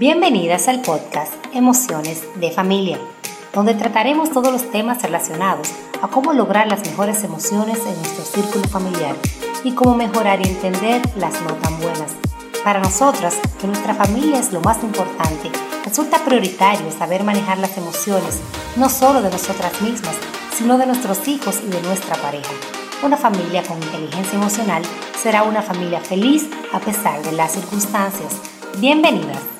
Bienvenidas al podcast Emociones de Familia, donde trataremos todos los temas relacionados a cómo lograr las mejores emociones en nuestro círculo familiar y cómo mejorar y entender las no tan buenas. Para nosotras, que nuestra familia es lo más importante, resulta prioritario saber manejar las emociones, no solo de nosotras mismas, sino de nuestros hijos y de nuestra pareja. Una familia con inteligencia emocional será una familia feliz a pesar de las circunstancias. Bienvenidas.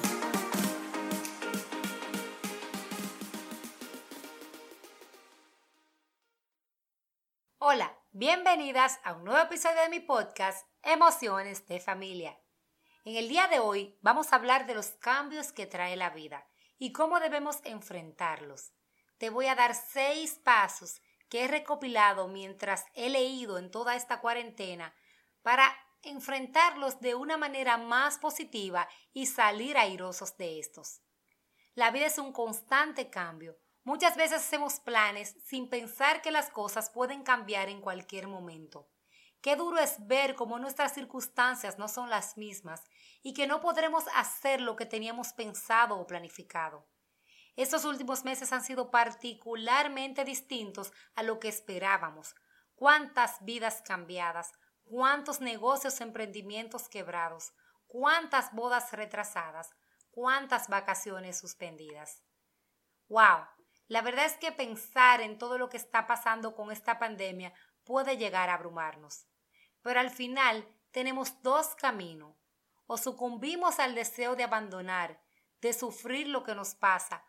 Bienvenidas a un nuevo episodio de mi podcast Emociones de Familia. En el día de hoy vamos a hablar de los cambios que trae la vida y cómo debemos enfrentarlos. Te voy a dar seis pasos que he recopilado mientras he leído en toda esta cuarentena para enfrentarlos de una manera más positiva y salir airosos de estos. La vida es un constante cambio, Muchas veces hacemos planes sin pensar que las cosas pueden cambiar en cualquier momento. Qué duro es ver cómo nuestras circunstancias no son las mismas y que no podremos hacer lo que teníamos pensado o planificado. Estos últimos meses han sido particularmente distintos a lo que esperábamos. Cuántas vidas cambiadas, cuántos negocios, emprendimientos quebrados, cuántas bodas retrasadas, cuántas vacaciones suspendidas. ¡Wow! La verdad es que pensar en todo lo que está pasando con esta pandemia puede llegar a abrumarnos. Pero al final tenemos dos caminos. O sucumbimos al deseo de abandonar, de sufrir lo que nos pasa,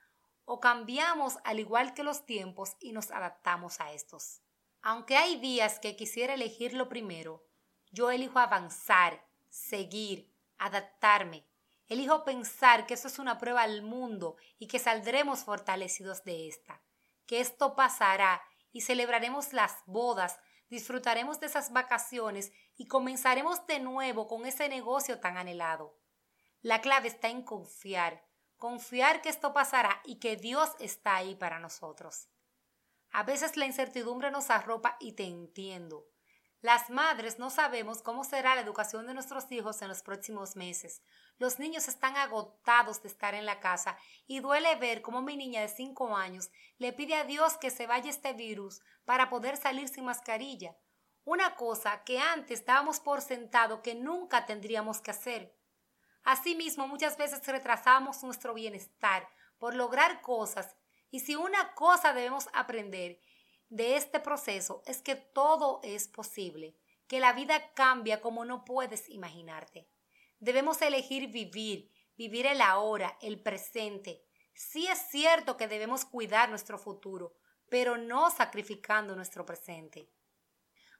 o cambiamos al igual que los tiempos y nos adaptamos a estos. Aunque hay días que quisiera elegir lo primero, yo elijo avanzar, seguir, adaptarme, Elijo pensar que eso es una prueba al mundo y que saldremos fortalecidos de esta, que esto pasará y celebraremos las bodas, disfrutaremos de esas vacaciones y comenzaremos de nuevo con ese negocio tan anhelado. La clave está en confiar, confiar que esto pasará y que Dios está ahí para nosotros. A veces la incertidumbre nos arropa y te entiendo. Las madres no sabemos cómo será la educación de nuestros hijos en los próximos meses. Los niños están agotados de estar en la casa y duele ver cómo mi niña de 5 años le pide a Dios que se vaya este virus para poder salir sin mascarilla. Una cosa que antes dábamos por sentado que nunca tendríamos que hacer. Asimismo, muchas veces retrasamos nuestro bienestar por lograr cosas y si una cosa debemos aprender de este proceso es que todo es posible, que la vida cambia como no puedes imaginarte. Debemos elegir vivir, vivir el ahora, el presente. Sí es cierto que debemos cuidar nuestro futuro, pero no sacrificando nuestro presente.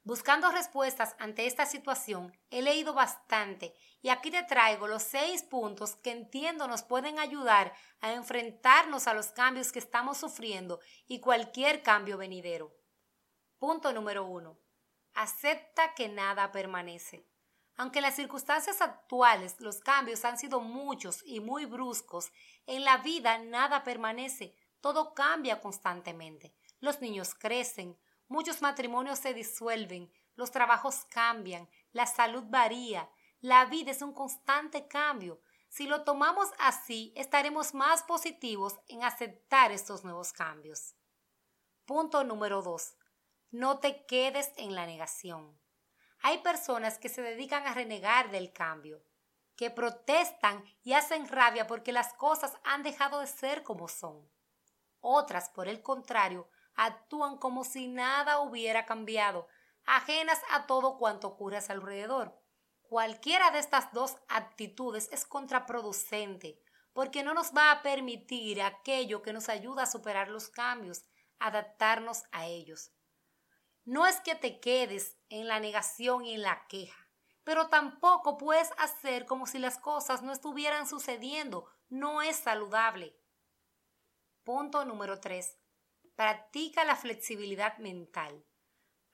Buscando respuestas ante esta situación, he leído bastante y aquí te traigo los seis puntos que entiendo nos pueden ayudar a enfrentarnos a los cambios que estamos sufriendo y cualquier cambio venidero. Punto número uno. Acepta que nada permanece. Aunque en las circunstancias actuales los cambios han sido muchos y muy bruscos, en la vida nada permanece, todo cambia constantemente. Los niños crecen, Muchos matrimonios se disuelven, los trabajos cambian, la salud varía, la vida es un constante cambio. Si lo tomamos así, estaremos más positivos en aceptar estos nuevos cambios. Punto número 2. No te quedes en la negación. Hay personas que se dedican a renegar del cambio, que protestan y hacen rabia porque las cosas han dejado de ser como son. Otras, por el contrario, actúan como si nada hubiera cambiado, ajenas a todo cuanto ocurre a su alrededor. Cualquiera de estas dos actitudes es contraproducente, porque no nos va a permitir aquello que nos ayuda a superar los cambios, adaptarnos a ellos. No es que te quedes en la negación y en la queja, pero tampoco puedes hacer como si las cosas no estuvieran sucediendo. No es saludable. Punto número 3. Practica la flexibilidad mental.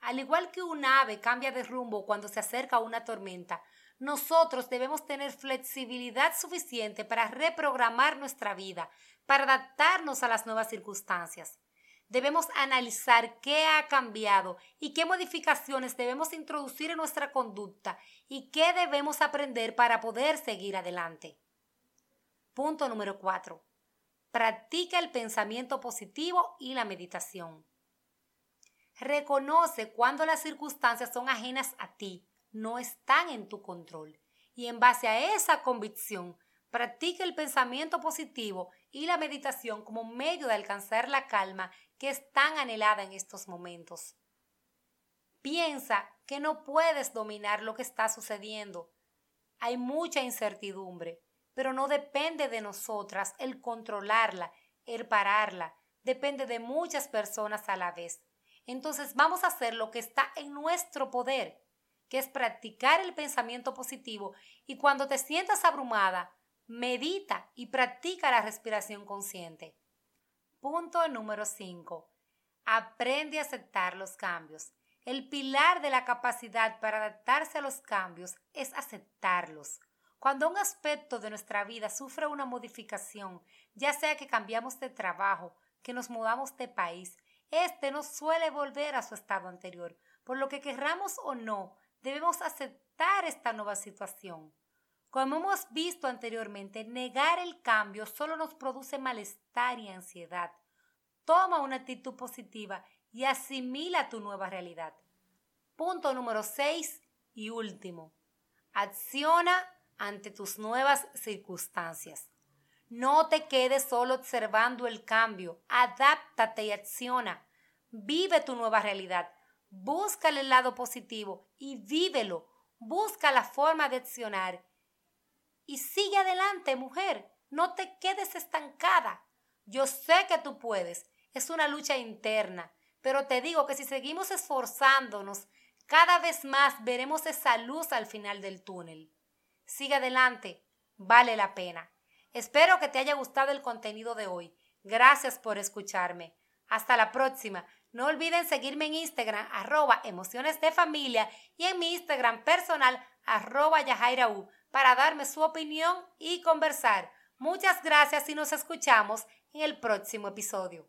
Al igual que un ave cambia de rumbo cuando se acerca a una tormenta, nosotros debemos tener flexibilidad suficiente para reprogramar nuestra vida, para adaptarnos a las nuevas circunstancias. Debemos analizar qué ha cambiado y qué modificaciones debemos introducir en nuestra conducta y qué debemos aprender para poder seguir adelante. Punto número 4. Practica el pensamiento positivo y la meditación. Reconoce cuando las circunstancias son ajenas a ti, no están en tu control. Y en base a esa convicción, practica el pensamiento positivo y la meditación como medio de alcanzar la calma que es tan anhelada en estos momentos. Piensa que no puedes dominar lo que está sucediendo. Hay mucha incertidumbre, pero no depende de nosotras el controlarla, el pararla, depende de muchas personas a la vez. Entonces vamos a hacer lo que está en nuestro poder, que es practicar el pensamiento positivo y cuando te sientas abrumada, medita y practica la respiración consciente. Punto número 5. Aprende a aceptar los cambios. El pilar de la capacidad para adaptarse a los cambios es aceptarlos. Cuando un aspecto de nuestra vida sufre una modificación, ya sea que cambiamos de trabajo, que nos mudamos de país, este no suele volver a su estado anterior, por lo que querramos o no, debemos aceptar esta nueva situación. Como hemos visto anteriormente, negar el cambio solo nos produce malestar y ansiedad. Toma una actitud positiva y asimila tu nueva realidad. Punto número 6 y último. Acciona ante tus nuevas circunstancias. No te quedes solo observando el cambio, adáptate y acciona. Vive tu nueva realidad, busca el lado positivo y vívelo. Busca la forma de accionar. Y sigue adelante, mujer. No te quedes estancada. Yo sé que tú puedes. Es una lucha interna. Pero te digo que si seguimos esforzándonos, cada vez más veremos esa luz al final del túnel. Sigue adelante. Vale la pena. Espero que te haya gustado el contenido de hoy. Gracias por escucharme. Hasta la próxima. No olviden seguirme en Instagram, arroba emociones de familia y en mi Instagram personal, arroba yajairaú, para darme su opinión y conversar. Muchas gracias y nos escuchamos en el próximo episodio.